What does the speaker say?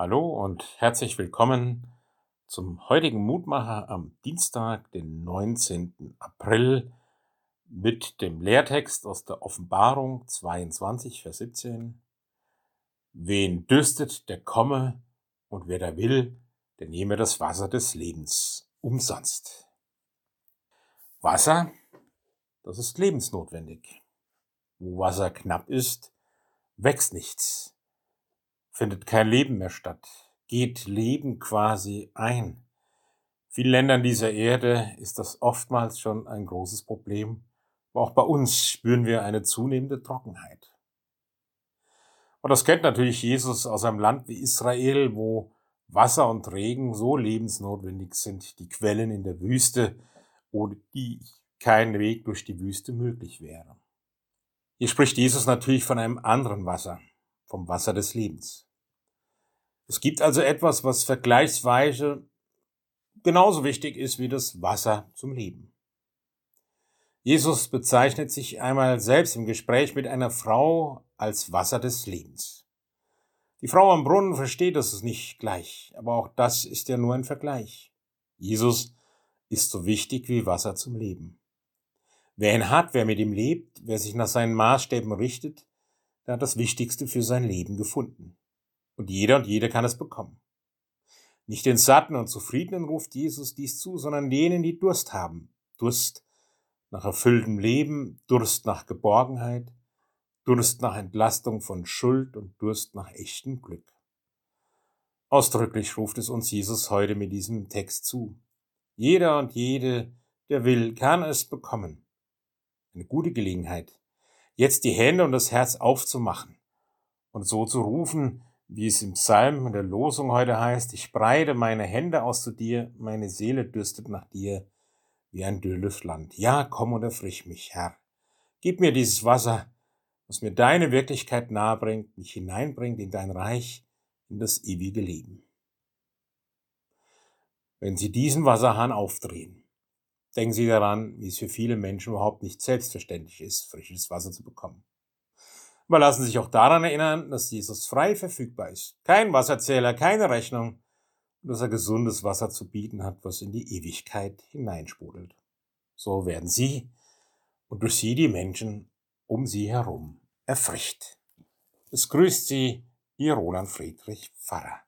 Hallo und herzlich willkommen zum heutigen Mutmacher am Dienstag, den 19. April, mit dem Lehrtext aus der Offenbarung 22, Vers 17. Wen dürstet, der komme, und wer da will, der nehme das Wasser des Lebens umsonst. Wasser, das ist lebensnotwendig. Wo Wasser knapp ist, wächst nichts findet kein Leben mehr statt, geht Leben quasi ein. Vielen Ländern dieser Erde ist das oftmals schon ein großes Problem, aber auch bei uns spüren wir eine zunehmende Trockenheit. Und das kennt natürlich Jesus aus einem Land wie Israel, wo Wasser und Regen so lebensnotwendig sind, die Quellen in der Wüste, ohne die kein Weg durch die Wüste möglich wäre. Hier spricht Jesus natürlich von einem anderen Wasser, vom Wasser des Lebens. Es gibt also etwas, was vergleichsweise genauso wichtig ist wie das Wasser zum Leben. Jesus bezeichnet sich einmal selbst im Gespräch mit einer Frau als Wasser des Lebens. Die Frau am Brunnen versteht das nicht gleich, aber auch das ist ja nur ein Vergleich. Jesus ist so wichtig wie Wasser zum Leben. Wer ihn hat, wer mit ihm lebt, wer sich nach seinen Maßstäben richtet, der hat das Wichtigste für sein Leben gefunden. Und jeder und jede kann es bekommen. Nicht den Satten und Zufriedenen ruft Jesus dies zu, sondern denen, die Durst haben. Durst nach erfülltem Leben, Durst nach Geborgenheit, Durst nach Entlastung von Schuld und Durst nach echtem Glück. Ausdrücklich ruft es uns Jesus heute mit diesem Text zu. Jeder und jede, der will, kann es bekommen. Eine gute Gelegenheit, jetzt die Hände und das Herz aufzumachen und so zu rufen, wie es im Psalm in der Losung heute heißt, ich breite meine Hände aus zu dir, meine Seele dürstet nach dir wie ein dürres Land. Ja, komm und erfrisch mich, Herr. Gib mir dieses Wasser, was mir deine Wirklichkeit nahebringt, mich hineinbringt in dein Reich, in das ewige Leben. Wenn Sie diesen Wasserhahn aufdrehen, denken Sie daran, wie es für viele Menschen überhaupt nicht selbstverständlich ist, frisches Wasser zu bekommen. Aber lassen Sie sich auch daran erinnern, dass Jesus frei verfügbar ist. Kein Wasserzähler, keine Rechnung. Und dass er gesundes Wasser zu bieten hat, was in die Ewigkeit hineinsprudelt. So werden Sie und durch Sie die Menschen um Sie herum erfrischt. Es grüßt Sie Ihr Roland Friedrich Pfarrer.